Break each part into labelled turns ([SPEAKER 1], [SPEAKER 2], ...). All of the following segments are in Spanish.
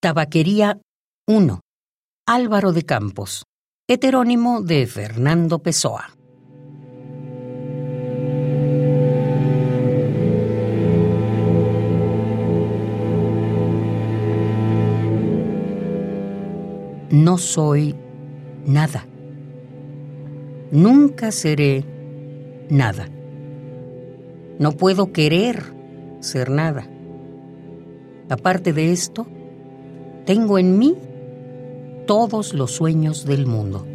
[SPEAKER 1] Tabaquería 1. Álvaro de Campos. Heterónimo de Fernando Pessoa. No soy nada. Nunca seré nada. No puedo querer ser nada. Aparte de esto, tengo en mí todos los sueños del mundo.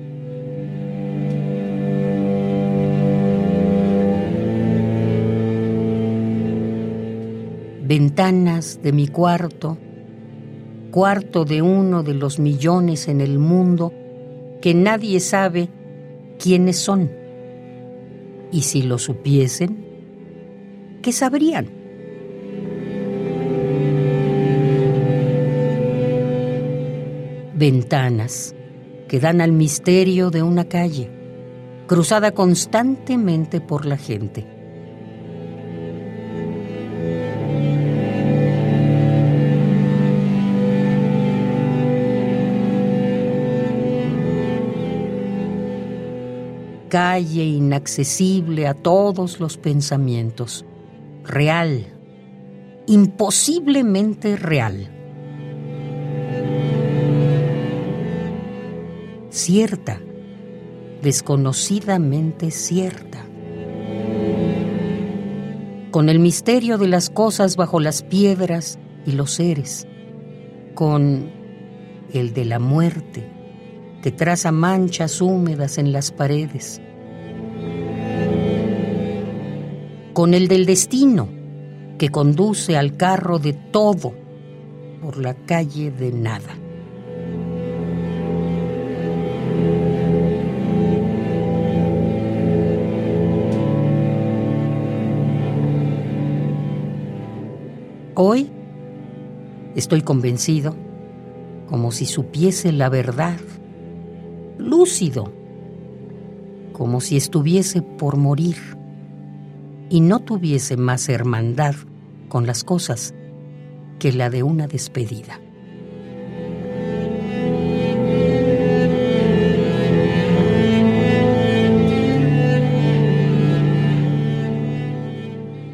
[SPEAKER 1] Ventanas de mi cuarto, cuarto de uno de los millones en el mundo que nadie sabe quiénes son. Y si lo supiesen, ¿qué sabrían? Ventanas que dan al misterio de una calle, cruzada constantemente por la gente. Calle inaccesible a todos los pensamientos, real, imposiblemente real. Cierta, desconocidamente cierta. Con el misterio de las cosas bajo las piedras y los seres, con el de la muerte que traza manchas húmedas en las paredes, con el del destino que conduce al carro de todo por la calle de nada. Hoy estoy convencido, como si supiese la verdad, lúcido, como si estuviese por morir y no tuviese más hermandad con las cosas que la de una despedida.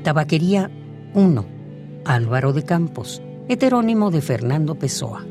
[SPEAKER 1] Tabaquería 1 Álvaro de Campos, heterónimo de Fernando Pessoa.